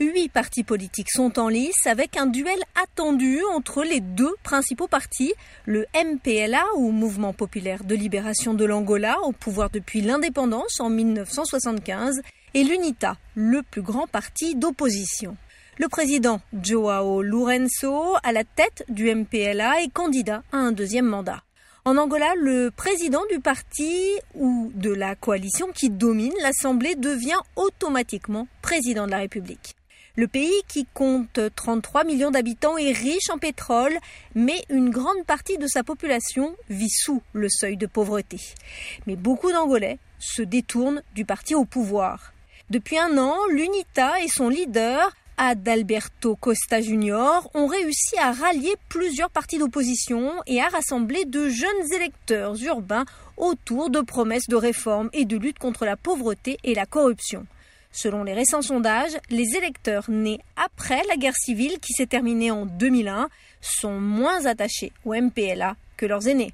Huit partis politiques sont en lice avec un duel attendu entre les deux principaux partis, le MPLA ou Mouvement populaire de libération de l'Angola au pouvoir depuis l'indépendance en 1975 et l'UNITA, le plus grand parti d'opposition. Le président Joao Lourenço, à la tête du MPLA, est candidat à un deuxième mandat. En Angola, le président du parti ou de la coalition qui domine l'Assemblée devient automatiquement président de la République. Le pays, qui compte 33 millions d'habitants, est riche en pétrole, mais une grande partie de sa population vit sous le seuil de pauvreté. Mais beaucoup d'Angolais se détournent du parti au pouvoir. Depuis un an, l'UNITA et son leader, Adalberto Costa Junior, ont réussi à rallier plusieurs partis d'opposition et à rassembler de jeunes électeurs urbains autour de promesses de réforme et de lutte contre la pauvreté et la corruption. Selon les récents sondages, les électeurs nés après la guerre civile qui s'est terminée en 2001 sont moins attachés au MPLA que leurs aînés.